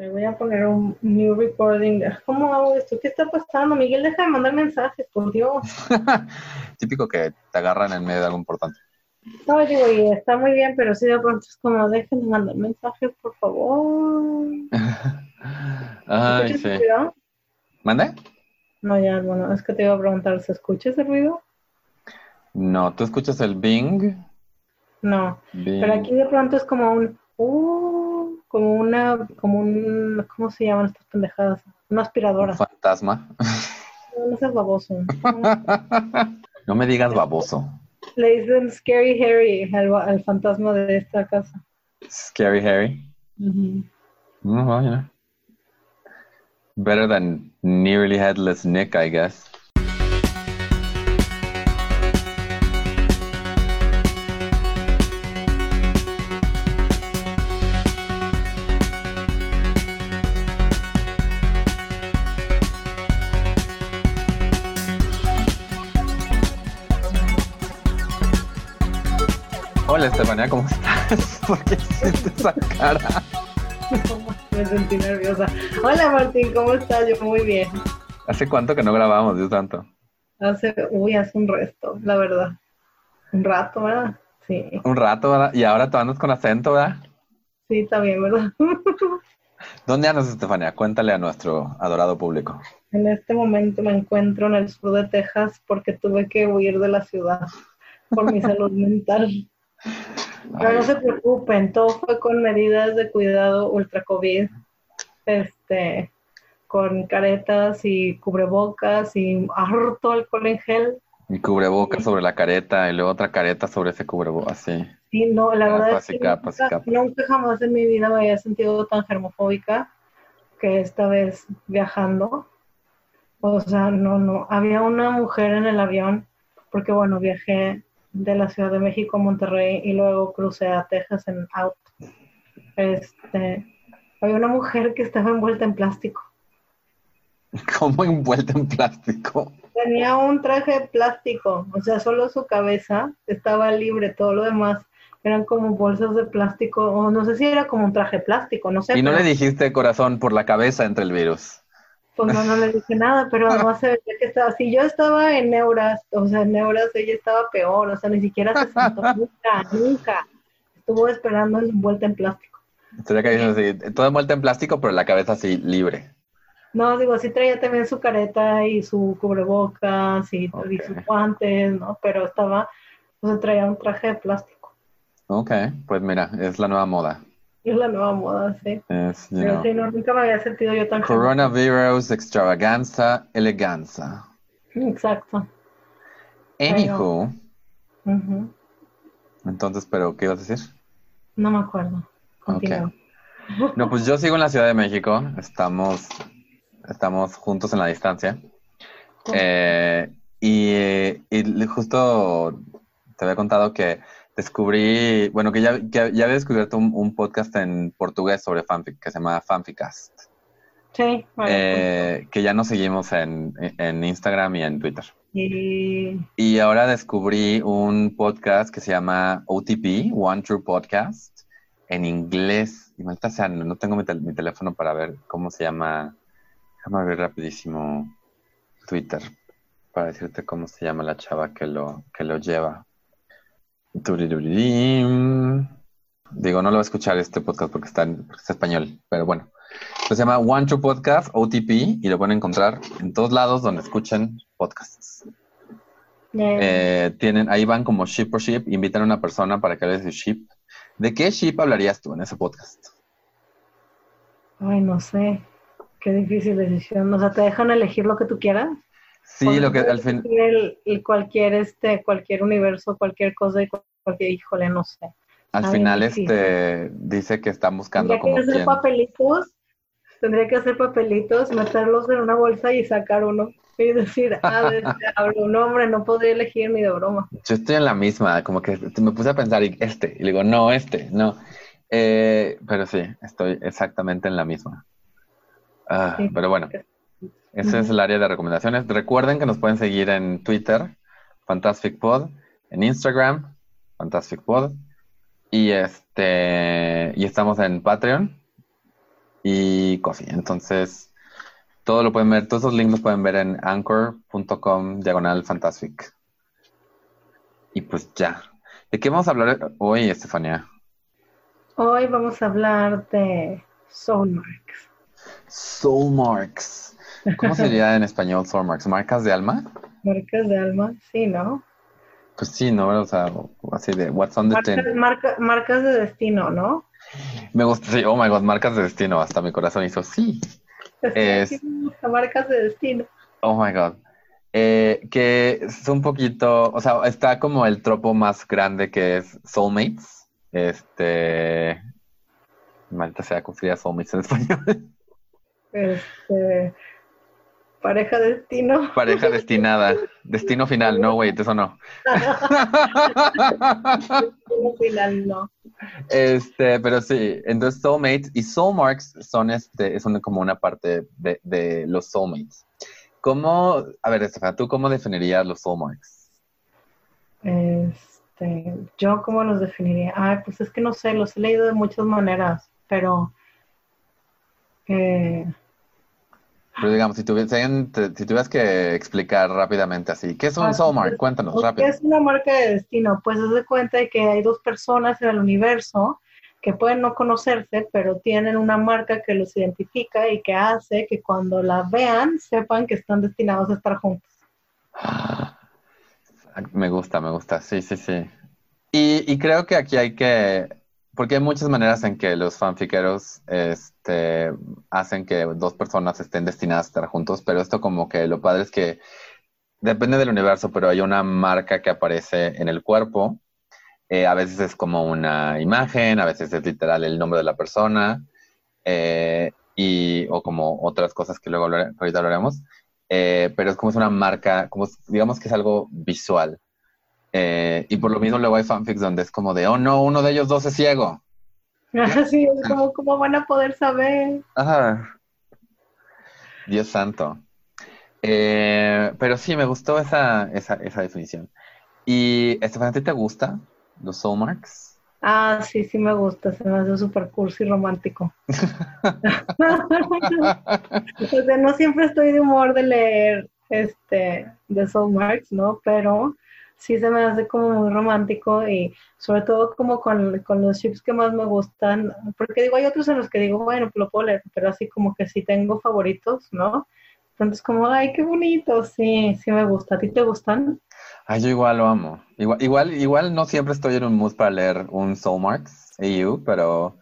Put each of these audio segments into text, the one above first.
Me voy a poner un new recording. ¿Cómo hago esto? ¿Qué está pasando? Miguel, deja de mandar mensajes, por Dios. Típico que te agarran en medio de algo importante. No, digo, y está muy bien, pero sí de pronto es como, dejen de mandar mensajes, por favor. Ay, ¿Escuchas sí. ¿Mande? No, ya, bueno, es que te iba a preguntar, ¿se escucha ese ruido? No, ¿tú escuchas el Bing? No, Bing. pero aquí de pronto es como un, uh, como una, como un, ¿cómo se llaman estas pendejadas? Una aspiradora. Un fantasma. No, no seas baboso. No me digas baboso. Le dicen Scary Harry al, al fantasma de esta casa. Scary Harry. Ujú. Mm, well, you know. Better than nearly headless Nick, I guess. Hola, Estefania, ¿cómo estás? ¿Por qué hiciste esa cara? Me sentí nerviosa. Hola Martín, ¿cómo estás? Yo muy bien. ¿Hace cuánto que no grabamos, Dios santo? Hace, uy, hace un resto, la verdad. Un rato, ¿verdad? Sí, Un rato, ¿verdad? Y ahora tú andas con acento, ¿verdad? sí, bien, ¿verdad? ¿Dónde andas, Estefania? Cuéntale a nuestro adorado público. En este momento me encuentro en el sur de Texas porque tuve que huir de la ciudad por mi salud mental. Pero no Ay, se preocupen, todo fue con medidas de cuidado ultra COVID, este, con caretas y cubrebocas y harto alcohol en gel. mi cubrebocas sobre la careta y luego otra careta sobre ese cubrebocas, así. Sí, no, la verdad es y que capas y nunca, capas. nunca jamás en mi vida me había sentido tan germofóbica que esta vez viajando. O sea, no, no, había una mujer en el avión, porque bueno, viajé de la Ciudad de México a Monterrey y luego crucé a Texas en auto. Este, había una mujer que estaba envuelta en plástico. Como envuelta en plástico. Tenía un traje de plástico, o sea, solo su cabeza estaba libre, todo lo demás eran como bolsas de plástico, o no sé si era como un traje plástico, no sé. Y no pero, le dijiste corazón por la cabeza entre el virus. Pues no, no le dije nada, pero además se veía que estaba, si yo estaba en neuras, o sea, en neuras ella estaba peor, o sea, ni siquiera se sentó nunca, nunca. Estuvo esperando envuelta en plástico. Sería que dices así, todo envuelta en plástico, pero la cabeza así, libre. No, digo, sí traía también su careta y su cubrebocas y, y Ok. sus guantes, ¿no? Pero estaba, o sea, traía un traje de plástico. Ok, pues mira, es la nueva moda. Es la nueva moda, sí. Es, you Pero know, sí, no, nunca me había sentido yo tan coronavirus, extravaganza, eleganza. Exacto. Anywho, entonces, ¿pero qué ibas a decir? No me acuerdo. Continúa. No, pues yo sigo en la Ciudad de México. Estamos, estamos juntos en la distancia. Eh, y, y justo te había contado que descubrí, bueno, que ya, que ya había descubierto un, un podcast en portugués sobre fanfic que se llama Fanficast, Sí, bueno, eh, que ya nos seguimos en, en Instagram y en Twitter. y Y ahora descubrí un podcast que se llama OTP, One True Podcast, en inglés. Y maldita sea, no no tengo mi, tel- mi teléfono para ver cómo se llama. Déjame ver rapidísimo Twitter para decirte cómo se llama la chava que lo, que lo lleva. Digo, no lo voy a escuchar este podcast porque está en, porque está español, pero bueno. Se llama One True Podcast, OTP, y lo pueden encontrar en todos lados donde escuchen podcasts. Eh, tienen, ahí van como ship por ship, invitan a una persona para que hable de su ship. ¿De qué ship hablarías tú en ese podcast? ay, no sé. Qué difícil decisión. O sea, te dejan elegir lo que tú quieras. Sí, lo que al fin, el, cualquier este, cualquier universo, cualquier cosa cualquier, híjole, no sé. al Ay, final este dice que están buscando Tendría que como hacer quien. papelitos, tendría que hacer papelitos, meterlos en una bolsa y sacar uno. Y decir, ah, este hablo. No, hombre, no podría elegir ni de broma. Yo estoy en la misma, como que me puse a pensar y este, y digo, no, este, no. Eh, pero sí, estoy exactamente en la misma. Ah, Sí. Pero bueno, ese es el área de recomendaciones. Recuerden que nos pueden seguir en Twitter, Fantastic Pod, en Instagram, Fantastic Pod, y este, y estamos en Patreon. Y coffee. Entonces, todo lo pueden ver, todos esos links los pueden ver en anchor.com diagonal fantastic. Y pues ya. ¿De qué vamos a hablar hoy, Estefania? Hoy vamos a hablar de Soulmarks. Soulmarks. ¿Cómo sería en español Soulmarks? ¿Marcas de alma? Marcas de alma, sí, ¿no? Pues sí, ¿no? O sea, así de What's on the marcas, marcas de destino, ¿no? Me gusta, sí, oh my god, marcas de destino. Hasta mi corazón hizo sí. Es, marcas de destino. Oh my god. Eh, que es un poquito, o sea, está como el tropo más grande que es Soulmates. Este. Malta sea, ¿cómo sería Soulmates en español? Este. Pareja destino. Pareja destinada. Destino final, no, wait, eso no. Destino final, no. Este, pero sí, entonces soulmates y soulmarks son este, es como una parte de, de, los soulmates. ¿Cómo, a ver, Estefan, ¿tú cómo definirías los soulmarks? Este, yo cómo los definiría. Ay, pues es que no sé, los he leído de muchas maneras, pero eh, pero digamos, si, si tuvieras que explicar rápidamente así, ¿qué es un ah, soulmark? Cuéntanos rápido. ¿Qué es una marca de destino? Pues haz de cuenta de que hay dos personas en el universo que pueden no conocerse, pero tienen una marca que los identifica y que hace que cuando la vean sepan que están destinados a estar juntos. Me gusta, me gusta, sí, sí, sí. Y, y creo que aquí hay que porque hay muchas maneras en que los fanfiqueros este, hacen que dos personas estén destinadas a estar juntos, pero esto como que lo padre es que depende del universo, pero hay una marca que aparece en el cuerpo. Eh, a veces es como una imagen, a veces es literal el nombre de la persona, eh, y, o como otras cosas que luego ahorita hablaremos. Eh, pero es como es una marca, como digamos que es algo visual. Eh, y por lo mismo luego hay fanfics donde es como de, oh no, uno de ellos dos es ciego. sí, es como, ¿cómo van a poder saber? Ajá. Dios santo. Eh, pero sí, me gustó esa, esa, esa definición. ¿Y Estefan, a ti te gusta los soulmarks? Ah, sí, sí me gusta, se me hace súper cursi y romántico. o sea, no siempre estoy de humor de leer este de soulmarks, ¿no? Pero sí se me hace como muy romántico y sobre todo como con, los chips que más me gustan, porque digo, hay otros en los que digo, bueno, lo puedo leer, pero así como que sí tengo favoritos, ¿no? Entonces como, ay, qué bonito, sí, sí me gusta. ¿A ti te gustan? Ay, yo igual lo amo. Igual, igual, igual no siempre estoy en un mood para leer un Soulmarks EU, pero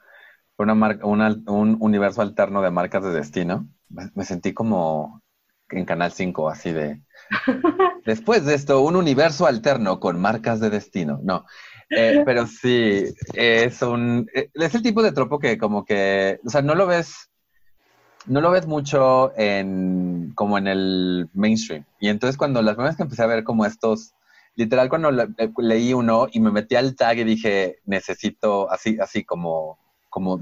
una marca, un universo alterno de marcas de destino. me sentí como en Canal 5, así de Después de esto, un universo alterno con marcas de destino. No, eh, pero sí, es un... Eh, es el tipo de tropo que como que, o sea, no lo ves, no lo ves mucho en, como en el mainstream. Y entonces cuando las primeras que empecé a ver como estos, literal cuando leí uno y me metí al tag y dije, necesito así, así como como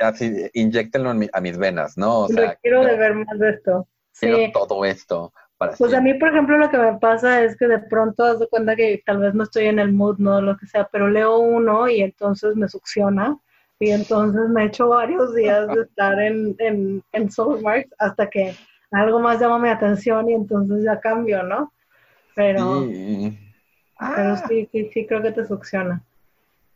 así, inyectenlo a mis venas, ¿no? O sea, quiero de ver más de esto. Quiero todo esto pues a mí, por ejemplo, lo que me pasa es que de pronto das de cuenta que tal vez no estoy en el mood, no lo que sea, pero leo uno y entonces me succiona. Y entonces me echo varios días de estar en, en, en Soulmarks hasta que algo más llama mi atención y entonces ya cambio, ¿no? Pero, pero sí, sí, sí creo que te succiona.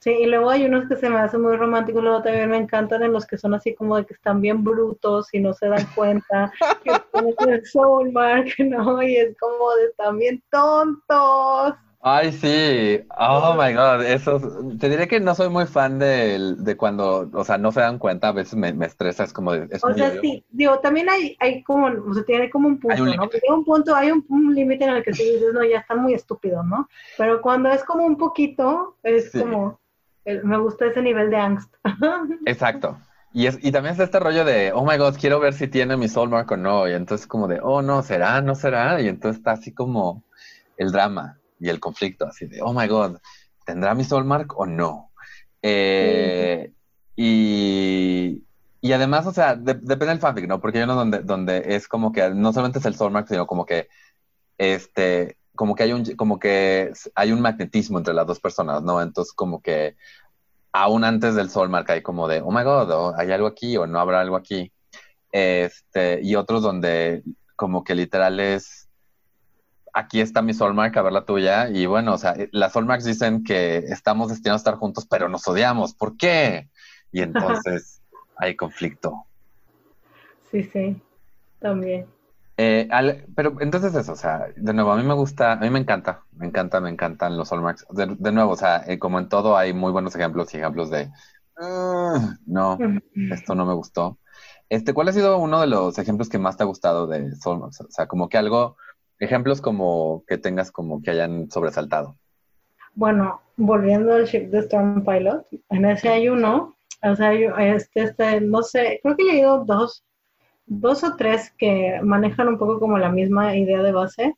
Sí, y luego hay unos que se me hacen muy románticos, luego también me encantan en los que son así como de que están bien brutos y no se dan cuenta, que es el soulmark, ¿no? Y es como de están bien tontos. Ay, sí. Oh my God. Eso, te diré que no soy muy fan de, de cuando, o sea, no se dan cuenta, a veces me, me estresa, es como de. o sea, sí, digo, también hay, hay como, o sea, tiene como un punto, ¿no? Hay un punto, hay un, límite en el que tú dices, no, ya está muy estúpido, ¿no? Pero cuando es como un poquito, es como me gusta ese nivel de angst. Exacto. Y, es, y también está este rollo de, oh my god, quiero ver si tiene mi soulmark o no. Y entonces como de, oh no, será, no será. Y entonces está así como el drama y el conflicto, así de, oh my god, ¿tendrá mi soulmark o no? Eh, y, y además, o sea, depende del fanfic, ¿no? Porque hay uno donde, donde es como que no solamente es el soulmark, sino como que este como que hay un, como que hay un magnetismo entre las dos personas, ¿no? Entonces, como que aún antes del sol marca hay como de, oh my god, hay algo aquí o no habrá algo aquí. este, y otros donde como que literal es, aquí está mi Soulmark, a ver la tuya, y bueno, o sea, las Soulmarks dicen que estamos destinados a estar juntos, pero nos odiamos, ¿por qué? Y entonces hay conflicto. Sí, sí, también. Eh, pero entonces eso, o sea, de nuevo, a mí me gusta, a mí me encanta, me encanta, me encantan los Hallmarks. De, de nuevo, o sea, eh, como en todo hay muy buenos ejemplos y ejemplos de, ah, no, esto no me gustó. Este, ¿cuál ha sido uno de los ejemplos que más te ha gustado de Hallmarks? O sea, como que algo, ejemplos como que tengas como que hayan sobresaltado. Bueno, volviendo al ship de Storm Pilot, en ese hay uno, o sea, este, este, no sé, creo que he leído dos dos o tres que manejan un poco como la misma idea de base,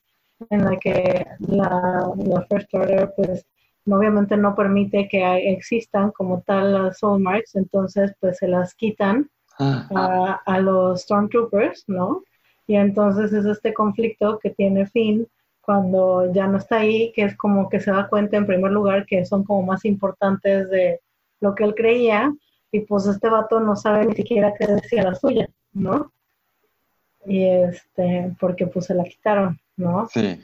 en la que la, First Order, pues, obviamente no permite que existan como tal las Soulmarks, entonces, pues, se las quitan a, a los Stormtroopers, ¿no? Y entonces es este conflicto que tiene fin cuando ya no está ahí, que es como que se da cuenta en primer lugar que son como más importantes de lo que él creía, y pues este vato no sabe ni siquiera qué decía la suya, ¿no? Y este, porque pues se la quitaron, ¿no? Sí.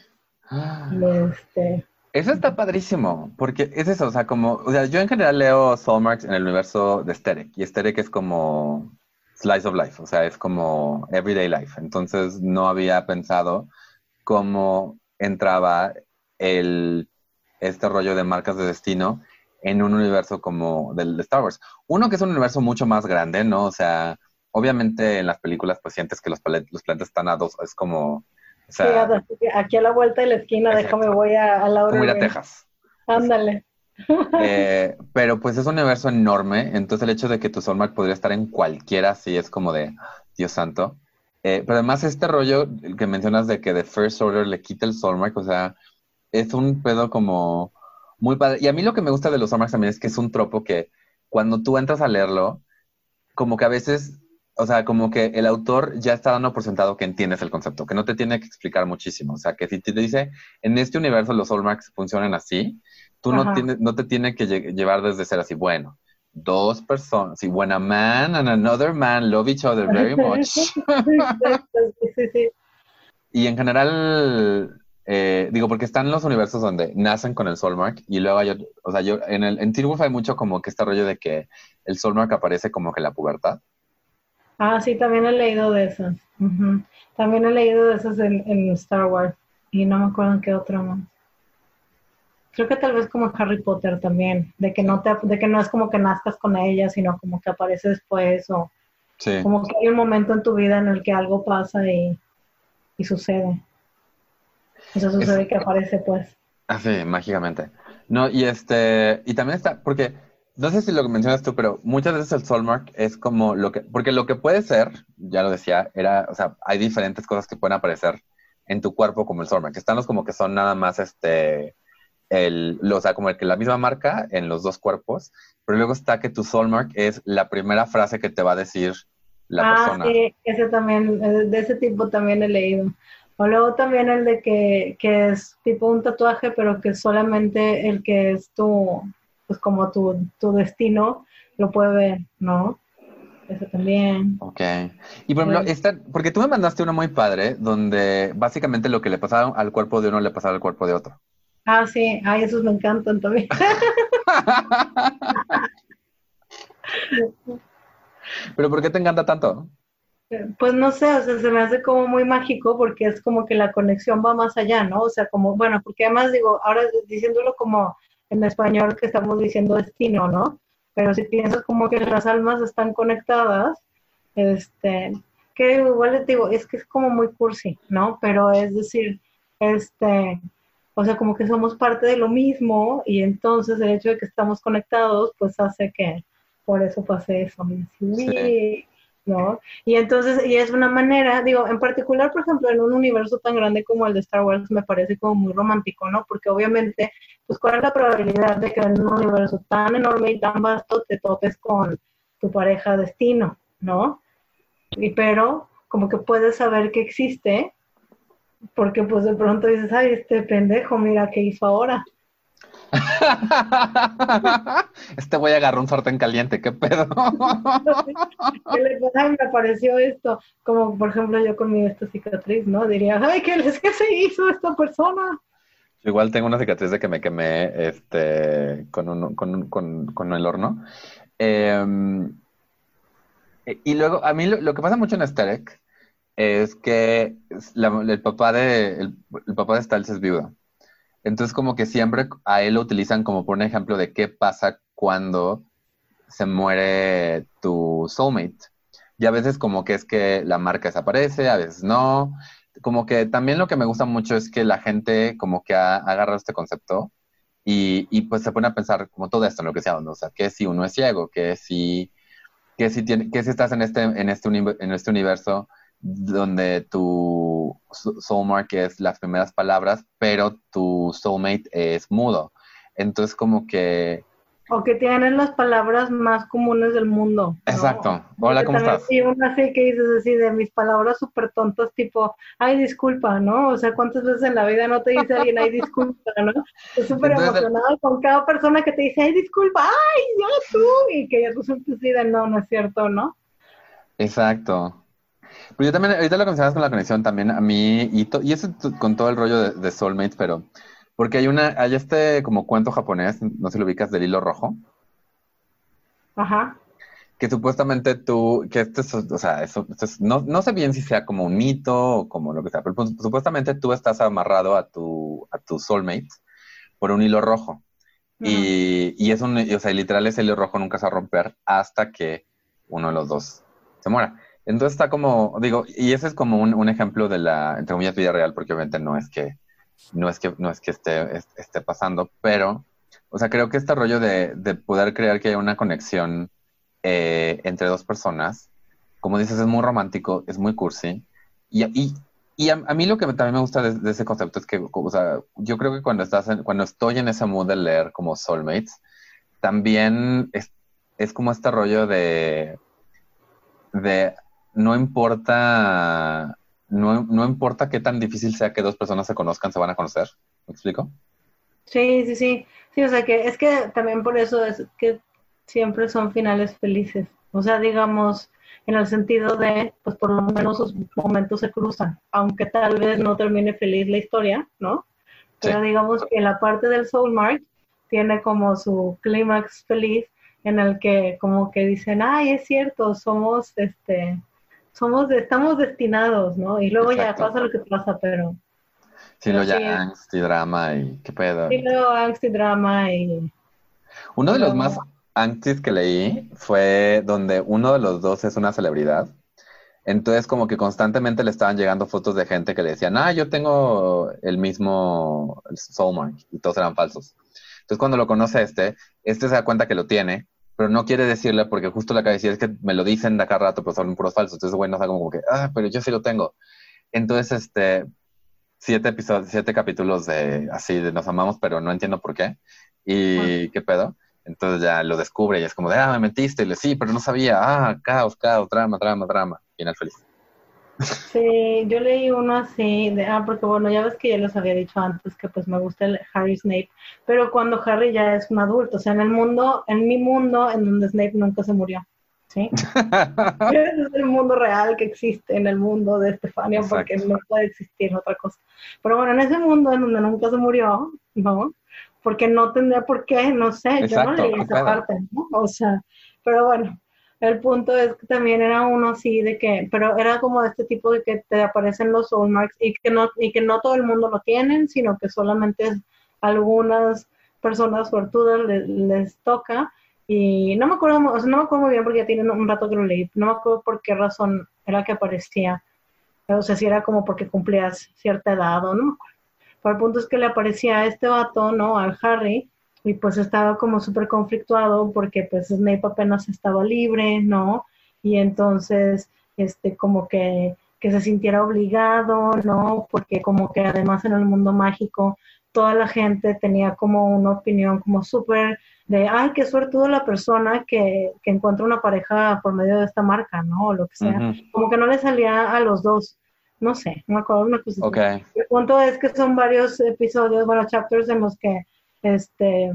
este... Eso está padrísimo, porque es eso, o sea, como, o sea, yo en general leo Soulmarks en el universo de Sterek, y Sterek es como slice of life, o sea, es como everyday life, entonces no había pensado cómo entraba el, este rollo de marcas de destino en un universo como del de Star Wars. Uno que es un universo mucho más grande, ¿no? O sea, obviamente en las películas pues sientes que los, los planetas están a dos, es como... sí, aquí a la vuelta de la esquina, déjame voy a, a la hora. Como ir a Texas. Ándale. Eh, pero pues es un universo enorme, entonces el hecho de que tu Soulmark podría estar en cualquiera, sí es como de, Dios santo. Eh, pero además este rollo que mencionas de que The First Order le quita el Soulmark, o sea, es un pedo como muy padre. Y a mí lo que me gusta de los Soulmarks también es que es un tropo que cuando tú entras a leerlo, como que a veces o sea, como que el autor ya está dando por sentado que entiendes el concepto, que no te tiene que explicar muchísimo. O sea, que si te dice, en este universo los Hallmarks funcionan así, tú no, tienes, no te tiene que llevar desde ser así, bueno, dos personas, si when a man and another man love each other very much. y en general, eh, digo, porque están los universos donde nacen con el Soulmark y luego hay, o sea, yo, en el en Teen Wolf hay mucho como que este rollo de que el Soulmark aparece como que en la pubertad. Ah, sí, también he leído de esas. También he leído de esas en, Star Wars y no me acuerdo en qué otra más. Creo que tal vez como Harry Potter también, de que no te, de que no es como que nazcas con ella, sino como que aparece después o como que hay un momento en tu vida en el que algo pasa y, sucede. Eso sucede que aparece pues. Ah, sí, mágicamente. No, y este, y también está, porque no sé si lo que mencionas tú, pero muchas veces el Soulmark es como lo que, porque lo que puede ser, ya lo decía, era, o sea, hay diferentes cosas que pueden aparecer en tu cuerpo como el Soulmark. Están los como que son nada más este, el, o sea, como el que la misma marca en los dos cuerpos, pero luego está que tu Soulmark es la primera frase que te va a decir la ah, persona. Sí, ese también, eh, de ese tipo también he leído. O luego también el de que, que es tipo un tatuaje, pero que solamente el que es tu, pues como tu, destino lo puede ver, ¿no? Eso también. Ok. Y por ejemplo, esta, porque tú me mandaste uno muy padre, donde básicamente lo que le pasaba al cuerpo de uno le pasaba al cuerpo de otro. Ah, sí, ay, esos me encantan también. ¿Pero por qué te encanta tanto? Pues no sé, o sea, se me hace como muy mágico porque es como que la conexión va más allá, ¿no? O sea, como, bueno, porque además digo, ahora diciéndolo como en español que estamos diciendo destino, ¿no? Pero si piensas como que las almas están conectadas, este, que igual les digo, es que es como muy cursi, ¿no? Pero es decir, este, o sea, como que somos parte de lo mismo y entonces el hecho de que estamos conectados, pues hace que por eso pase eso. Sí. ¿No? Y entonces, y es una manera, digo, en particular, por ejemplo, en un universo tan grande como el de Star Wars, me parece como muy romántico, ¿no? Porque obviamente, pues, ¿cuál es la probabilidad de que en un universo tan enorme y tan vasto te topes con tu pareja destino, ¿no? Y pero, como que puedes saber que existe, porque pues de pronto dices, ay, este pendejo, mira qué hizo ahora. este güey agarró un sartén caliente, ¿qué pedo? ¿Qué le pasa? Me apareció esto, como por ejemplo yo con mi esta cicatriz, ¿no? Diría, ay, ¿qué, ¿qué se hizo esta persona? igual tengo una cicatriz de que me quemé este, con, un, con, con, con el horno. Em, y luego, a mí lo, que pasa mucho en Asterek es que el, papá de, el, el papá de Stiles es viudo. Entonces, como que siempre a él lo utilizan como por un ejemplo de qué pasa cuando se muere tu soulmate. Y a veces como que es que la marca desaparece, a veces no. Como que también lo que me gusta mucho es que la gente como que ha, agarrado este concepto y, y, pues se pone a pensar como todo esto en lo que sea, o sea, que si uno es ciego, que si, que si, tiene, que si estás en este, en, este en este universo donde tu soulmark es las primeras palabras, pero tu soulmate es mudo. Entonces como que... O que tienen las palabras más comunes del mundo. Exacto. Hola, ¿cómo estás? Sí, una así que dices así de mis palabras súper tontas, tipo, ay, disculpa, ¿no? O sea, ¿cuántas veces en la vida no te dice alguien, ay, disculpa, ¿no? Estoy súper emocionado con cada persona que te dice, ay, disculpa, ay, ya tú, y que ya tú siempre de, no, no es cierto, ¿no? Exacto. Pero yo también, ahorita lo que mencionabas con la conexión también, a mí, y, y eso con todo el rollo de, Soulmates, pero porque hay una, hay este como cuento japonés, no sé si lo ubicas, del hilo rojo. Ajá. Que supuestamente tú, que este es, o sea, eso, no, no, sé bien si sea como un mito o como lo que sea, pero pues, supuestamente tú estás amarrado a tu, a tu soulmate por un hilo rojo. Y, y, es un, o sea, literal ese hilo rojo nunca se va a romper hasta que uno de los dos se muera. Entonces está como, digo, y ese es como un, ejemplo de la, entre comillas, vida real, porque obviamente no es que, no es que, no es que esté, esté pasando, pero, o sea, creo que este rollo de, poder crear que haya una conexión eh, entre dos personas, como dices, es muy romántico, es muy cursi, y, y, a, mí lo que también me gusta de, ese concepto es que, o sea, yo creo que cuando estás, cuando estoy en ese mood de leer como soulmates, también es, es como este rollo de, de no importa, no, no, importa qué tan difícil sea que dos personas se conozcan, se van a conocer. ¿Me explico? Sí, sí, sí. Sí, o sea que es que también por eso es que siempre son finales felices. O sea, digamos, en el sentido de, pues por lo menos sus momentos se cruzan, aunque tal vez no termine feliz la historia, ¿no? Pero digamos que la parte del Soulmark tiene como su clímax feliz en el que como que dicen, ay, es cierto, somos este somos, estamos destinados, ¿no? Y luego ya pasa lo que pasa, pero... Sí, luego ya angst y drama y qué pedo. Sí, luego angst y drama y... Uno de los más angstis que leí fue donde uno de los dos es una celebridad. Entonces como que constantemente le estaban llegando fotos de gente que le decían, ah, yo tengo el mismo Soulmark y todos eran falsos. Entonces cuando lo conoce este, este se da cuenta que lo tiene pero no quiere decirle porque justo la decir, es que me lo dicen de acá rato, pero son puros falsos. Entonces, bueno, está como que, ah, pero yo sí lo tengo. Entonces, este, siete episodios, siete capítulos de así, de nos amamos, pero no entiendo por qué. Y qué pedo. Entonces ya lo descubre y es como de, ah, me mentiste. Y le, sí, pero no sabía. Ah, caos, caos, drama, drama, drama. Final feliz. Sí, yo leí uno así, de, ah, porque bueno, ya ves que ya les había dicho antes que pues me gusta el Harry Snape, pero cuando Harry ya es un adulto, o sea, en el mundo, en mi mundo, en donde Snape nunca se murió, ¿sí? Ese es el mundo real que existe en el mundo de Estefania, porque no puede existir otra cosa. Pero bueno, en ese mundo en donde nunca se murió, ¿no? Porque no tendría por qué, no sé, yo no leí esa parte, ¿no? O sea, pero bueno, el punto es que también era uno así de que, pero era como de este tipo de que te aparecen los soulmarks y que no, y que no todo el mundo lo tienen, sino que solamente algunas personas suertudas les, toca. Y no me acuerdo, o sea, no me acuerdo muy bien porque ya tiene un rato que lo leí, no me acuerdo por qué razón era que aparecía. O sea, si era como porque cumplías cierta edad o no me acuerdo. Pero el punto es que le aparecía a este vato, ¿no? Al Harry, y pues estaba como súper conflictuado porque pues Snape apenas estaba libre, ¿no? Y entonces, este, como que, que se sintiera obligado, ¿no? Porque como que además en el mundo mágico toda la gente tenía como una opinión como súper de, ay, qué suertudo la persona que, que encuentra una pareja por medio de esta marca, ¿no? O lo que sea. Como que no le salía a los dos. No sé, no me acuerdo una cosa. Okay. El punto es que son varios episodios, bueno, chapters en los que este,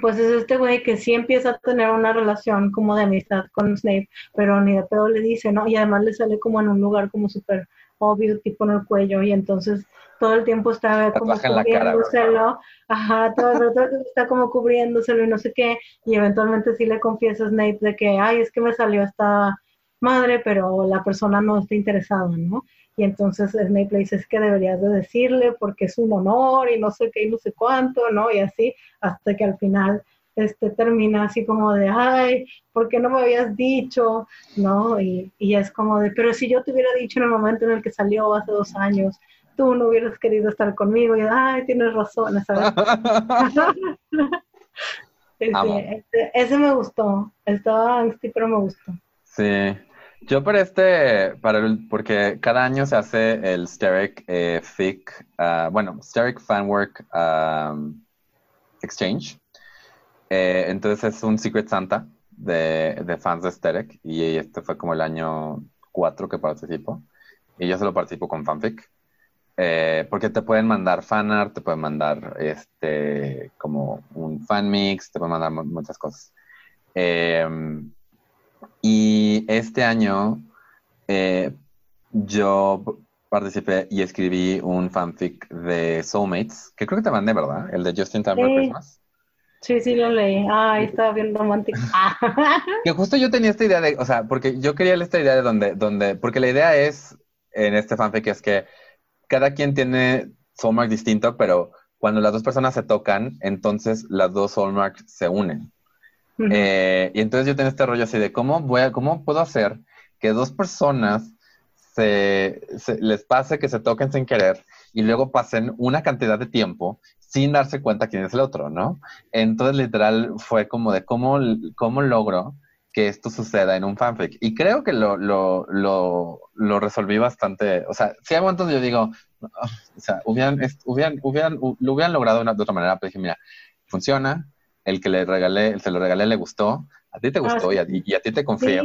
pues es este güey que sí empieza a tener una relación como de amistad con Snape, pero ni de pedo le dice, ¿no? Y además le sale como en un lugar como súper obvio, tipo en el cuello, y entonces todo el tiempo está como cubriéndoselo, ajá, todo el rato está como cubriéndoselo y no sé qué, y eventualmente sí le confiesa a Snape de que, ay, es que me salió esta madre, pero la persona no está interesada, ¿no? Y entonces Snape le dice, es que deberías de decirle porque es un honor y no sé qué y no sé cuánto, ¿no? Y así, hasta que al final este, termina así como de, ay, ¿por qué no me habías dicho? ¿No? Y, y es como de, pero si yo te hubiera dicho en el momento en el que salió hace dos años, tú no hubieras querido estar conmigo. Y, ay, tienes razón, ¿sabes? Este, este, ese me gustó. Estaba angsty, pero me gustó. Sí. Yo para este, para porque cada año se hace el Steric eh, FIC, uh, bueno, Steric Fanwork um, Exchange. Eh, entonces es un Secret Santa de, de fans de Steric y este fue como el año 4 que participo. Y yo solo participo con fanfic. Eh, porque te pueden mandar fanart, te pueden mandar este como un fan mix, te pueden mandar muchas cosas. Eh, y este año eh, yo participé y escribí un fanfic de Soulmates, que creo que te mandé, ¿verdad? El de Justin Time sí. Christmas. Sí, sí, lo leí. Ay, estaba bien romántico. que justo yo tenía esta idea de, o sea, porque yo quería esta idea de donde, donde, porque la idea es, en este fanfic, es que cada quien tiene soulmark distinto, pero cuando las dos personas se tocan, entonces las dos soulmarks se unen. Eh, y entonces yo tengo este rollo así de cómo voy a, cómo puedo hacer que dos personas se, les pase que se toquen sin querer y luego pasen una cantidad de tiempo sin darse cuenta quién es el otro, ¿no? Entonces literal fue como de cómo, cómo logro que esto suceda en un fanfic. Y creo que lo, lo, lo, lo resolví bastante. O sea, si hay momentos yo digo, o sea, hubieran, hubieran, hubieran, lo hubieran logrado de otra manera, pero dije, mira, funciona, el que le regalé, se lo regalé le gustó, a ti te ah, gustó y, a, y, a, ti te confío.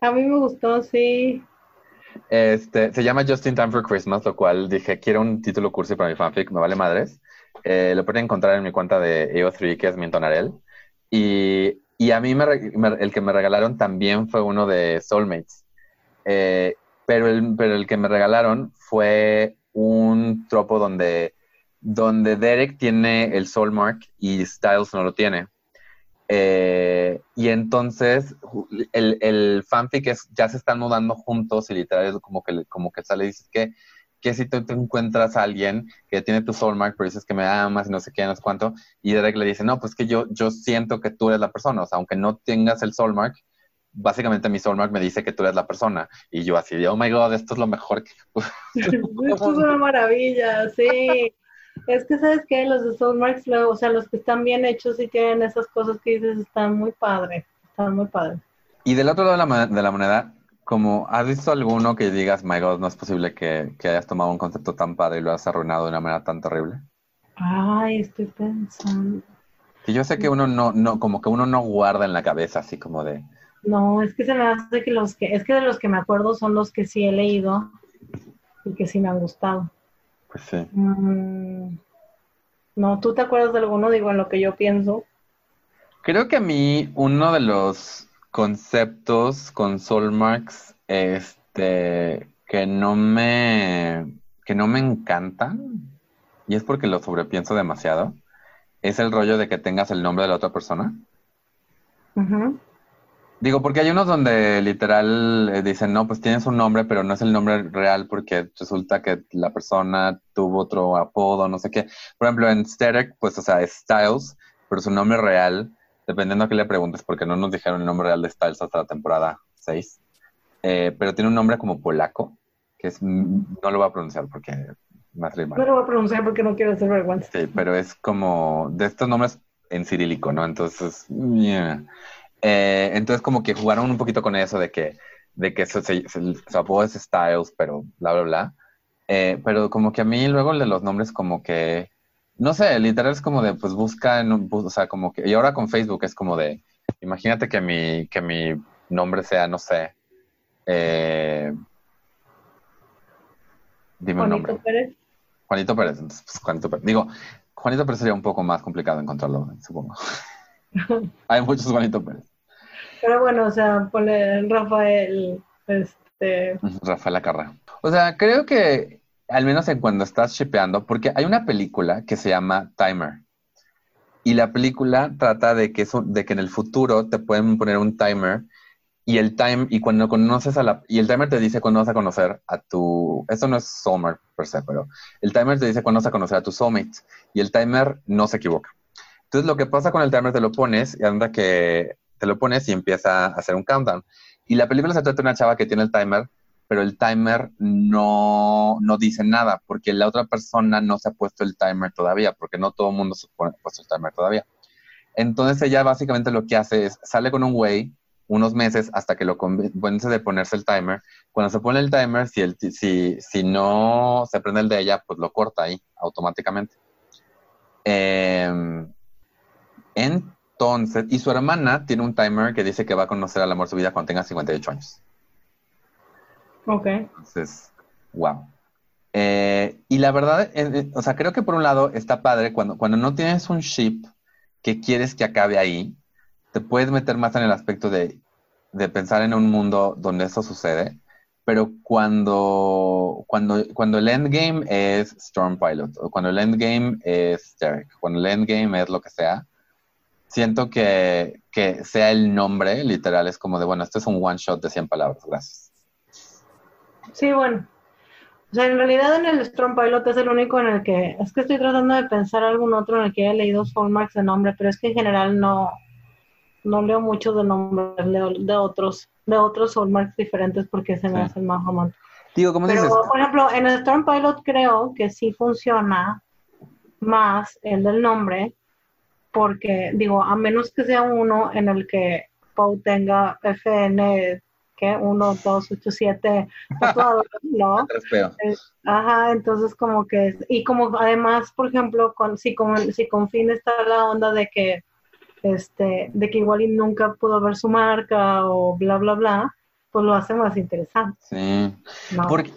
A mí me gustó, sí. Este, se llama Just in Time for Christmas, lo cual dije, quiero un título cursi para mi fanfic, me vale madres. Eh, lo pueden encontrar en mi cuenta de EO3, que es Mintonarel. Y, y a mí me, el que me regalaron también fue uno de Soulmates. Eh, pero, el, pero el que me regalaron fue un tropo donde donde Derek tiene el Soulmark y Styles no lo tiene. Eh, y entonces el, el, fanfic es, ya se están mudando juntos y literal como que, como que sale y dices que, que si tú te encuentras a alguien que tiene tu soulmark, pero dices que me amas y no sé qué, no sé cuánto, y Derek le dice, no, pues que yo, yo siento que tú eres la persona, o sea, aunque no tengas el soulmark, básicamente mi soulmark me dice que tú eres la persona. Y yo así, oh my god, esto es lo mejor que... esto es una maravilla, sí. Es que, ¿sabes que Los de Soulmarks, o sea, los que están bien hechos y tienen esas cosas que dices, están muy padres, están muy padres. Y del otro lado de la, de la moneda, como, ¿has visto alguno que digas, my God, no es posible que, que, hayas tomado un concepto tan padre y lo has arruinado de una manera tan terrible? Ay, estoy pensando. Y yo sé que uno no, no, como que uno no guarda en la cabeza así como de... No, es que se me hace que los que, es que de los que me acuerdo son los que sí he leído y que sí me han gustado. Pues mm, no, ¿tú te acuerdas de alguno? Digo, en lo que yo pienso. Creo que a mí uno de los conceptos con Soulmarks este, que no me que no me encantan, y es porque lo sobrepienso demasiado, es el rollo de que tengas el nombre de la otra persona. Digo, porque hay unos donde literal eh, dicen, no, pues tienes un nombre, pero no es el nombre real porque resulta que la persona tuvo otro apodo, no sé qué. Por ejemplo, en Sterek, pues, o sea, es Styles, pero su nombre real, dependiendo a qué le preguntes, porque no nos dijeron el nombre real de Styles hasta la temporada 6, eh, pero tiene un nombre como polaco, que es, no lo voy a pronunciar porque hace mal. No lo voy a pronunciar porque no quiero hacer vergüenza. Sí, pero es como de estos nombres en cirílico, ¿no? Entonces, yeah. Eh, entonces como que jugaron un poquito con eso de que, de que su, apodo es Styles, pero bla, bla, bla. Eh, pero como que a mí luego de los nombres como que, no sé, literal es como de, pues busca, en, o sea, como que, y ahora con Facebook es como de, imagínate que mi, que mi nombre sea, no sé, eh, dime un nombre. Pérez. Juanito Pérez, entonces, pues Juanito Pérez. Digo, Juanito Pérez sería un poco más complicado encontrarlo, supongo. Hay muchos Juanito Pérez. Pero bueno, o sea, ponle Rafael, este... Rafael Acarra. O sea, creo que al menos en cuando estás shipeando, porque hay una película que se llama Timer. Y la película trata de que, de que en el futuro te pueden poner un timer y el time, y cuando conoces a la, y el timer te dice cuándo vas a conocer a tu, esto no es soulmate per se, pero el timer te dice cuándo vas a conocer a tu soulmate y el timer no se equivoca. Entonces lo que pasa con el timer te lo pones y anda que te lo pones y empieza a hacer un countdown. Y la película se trata de una chava que tiene el timer, pero el timer no, no dice nada porque la otra persona no se ha puesto el timer todavía, porque no todo el mundo se ha puesto el timer todavía. Entonces ella básicamente lo que hace es sale con un güey unos meses hasta que lo convence de ponerse el timer. Cuando se pone el timer, si, el, si, si no se prende el de ella, pues lo corta ahí automáticamente. Em, entonces, y su hermana tiene un timer que dice que va a conocer al amor de su vida cuando tenga 58 años. Ok. Entonces, wow. Eh, y la verdad, o sea, creo que por un lado está padre cuando, cuando no tienes un ship que quieres que acabe ahí, te puedes meter más en el aspecto de, pensar en un mundo donde eso sucede, pero cuando, cuando, cuando el endgame es Storm Pilot, o cuando el endgame es Derek, cuando el endgame es lo que sea, siento que, que sea el nombre, literal, es como de, bueno, esto es un one shot de 100 palabras, gracias. Sí, bueno. O sea, en realidad en el Storm Pilot es el único en el que, es que estoy tratando de pensar algún otro en el que haya leído Soulmarks de nombre, pero es que en general no, no leo mucho de nombres, leo de otros, de otros diferentes porque se me hacen más románticos. Digo, ¿cómo Pero, dices? por ejemplo, en el Storm Pilot creo que sí funciona más el del nombre, porque, digo, a menos que sea uno en el que Poe tenga FN, que 1, 2, 8, 7 tatuados, ¿no? Eh, ajá, entonces como que, y como además, por ejemplo, con, si, con, si con Finn está la onda de que este, de que igual y nunca pudo ver su marca o bla, bla, bla, pues lo hace más interesante. Sí. Porque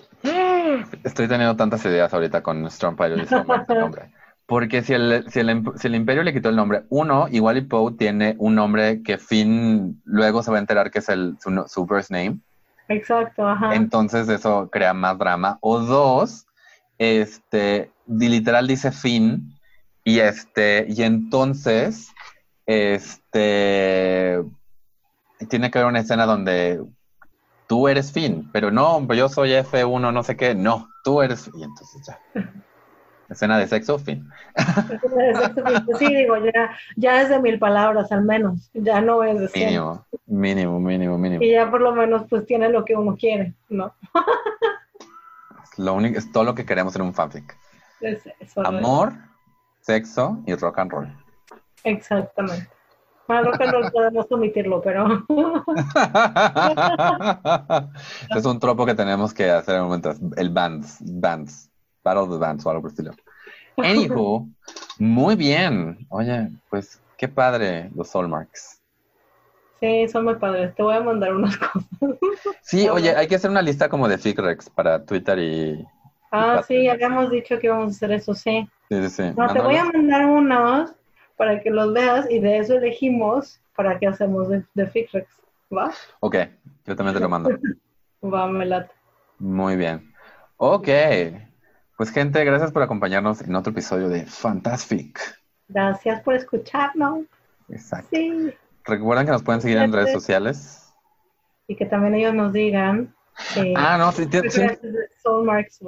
estoy teniendo tantas ideas ahorita con Storm Pilot y nombre. Porque si el, si, el, si el, Imperio le quitó el nombre, uno, igual y Poe tiene un nombre que Finn luego se va a enterar que es el, su, su first name. Exacto, ajá. Entonces eso crea más drama. O dos, este, literal dice Finn, y este, y entonces este tiene que haber una escena donde tú eres Finn, pero no, yo soy F1, no sé qué, no, tú eres y entonces ya. Escena de sexo, fin. Sí, digo, ya, ya es de mil palabras al menos, ya no es de Mínimo, mínimo, mínimo, mínimo. Y ya por lo menos pues tiene lo que uno quiere, ¿no? lo único, es todo lo que queremos en un fanfic. Amor, sexo y rock and roll. Exactamente. Bueno, que no podemos omitirlo, pero. es un tropo que tenemos que hacer en momento. El bands, bands, Battle of the Bands o algo por el estilo. Anywho, muy bien. Oye, pues qué padre los Soulmarks. Sí, son muy padres. Te voy a mandar unas cosas. Sí, oye, hay que hacer una lista como de Ficrex para Twitter y. Ah, sí, habíamos dicho que íbamos a hacer eso, sí. Sí, sí, sí. No, te voy a mandar unos para que los veas y de eso elegimos para qué hacemos de, de Fixrex, ¿va? Ok, yo también te lo mando. Va, me late. Muy bien. Ok, pues gente, gracias por acompañarnos en otro episodio de Fantastic. Gracias por escucharnos. Exacto. Sí. Recuerden que nos pueden seguir en redes sociales. Y que también ellos nos digan. ah, no, sí. Soulmarks,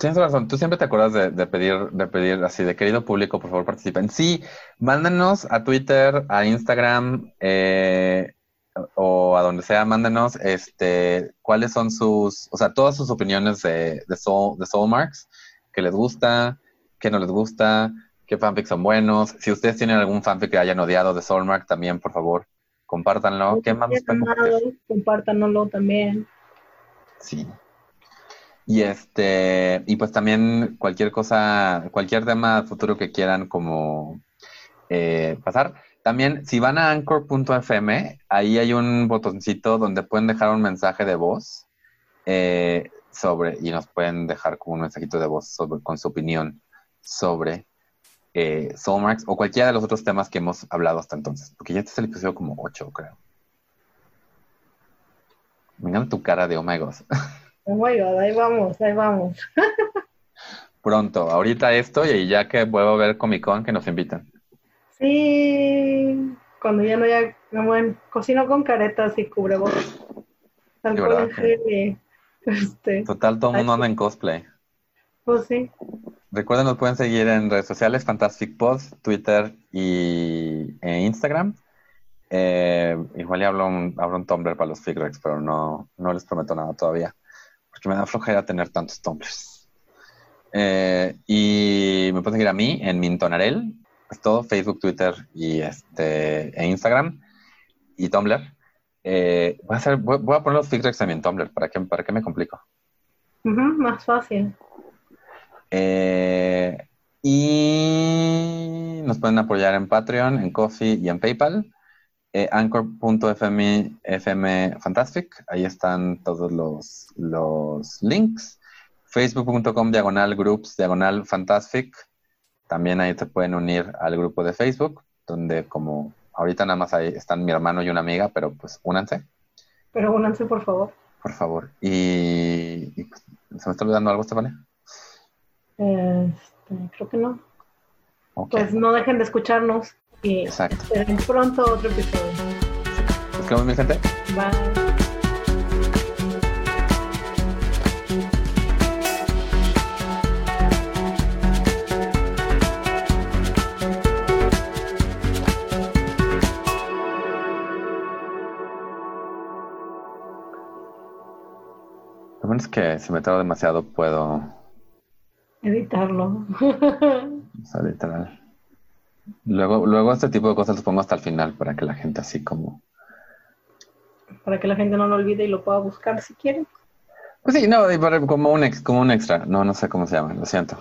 Tienes razón, tú siempre te acuerdas de, pedir, de pedir así, de querido público, por favor participen. Sí, mándenos a Twitter, a Instagram eh, o a donde sea, mándenos este, cuáles son sus, o sea, todas sus opiniones de, de, Soul, de Soulmarks, qué les gusta, qué no les gusta, qué fanfics son buenos. Si ustedes tienen algún fanfic que hayan odiado de Soulmark, también, por favor, compártanlo. ¿Qué más Compártanlo también. Sí. Y este, y pues también cualquier cosa, cualquier tema futuro que quieran como eh, pasar. También, si van a anchor.fm, ahí hay un botoncito donde pueden dejar un mensaje de voz eh, sobre, y nos pueden dejar como un mensajito de voz sobre, con su opinión sobre eh, Soulmarks o cualquiera de los otros temas que hemos hablado hasta entonces. Porque ya este es el episodio como 8, creo. Encanta tu cara de oh my god. Oh my god, ahí vamos, ahí vamos. Pronto, ahorita esto y ya que vuelvo a ver Comic Con que nos invitan. Sí, cuando ya no haya, bueno, cocino con caretas y cubrebocas. Alcohol y, este, Total, todo el mundo anda en cosplay. Pues sí. Recuerden, nos pueden seguir en redes sociales, Fantastic Post, Twitter y e Instagram. Eh, igual ya hablo un, hablo un Tumblr para los Figrex, pero no, no les prometo nada todavía, porque me da flojera tener tantos Tumblrs. Eh, y me pueden seguir a mí en Mintonarel, es todo, Facebook, Twitter y este, e Instagram y Tumblr. Eh, voy, a hacer, voy, a poner los Figrex en mi Tumblr, ¿para qué, para qué me complico? más fácil. Eh, y nos pueden apoyar en Patreon, en Coffee y en PayPal. Eh, Anchor.fm FM Fantastic, ahí están todos los, los links. Facebook.com diagonal groups diagonal Fantastic. También ahí se pueden unir al grupo de Facebook, donde como ahorita nada más ahí están mi hermano y una amiga, pero pues únanse. Pero únanse, por favor. Por favor. Y, pues, ¿se me está olvidando algo, Estefania? Este, creo que no. Pues no dejen de escucharnos y Exacto. esperen pronto otro episodio. Nos vemos, mi gente. Bye. Bueno es que si me trago demasiado puedo Editarlo. O sea, literal. Luego, luego este tipo de cosas los pongo hasta el final para que la gente así como... Para que la gente no lo olvide y lo pueda buscar si quiere. Pues sí, no, como un, ex, como un extra. No, no sé cómo se llama, lo siento.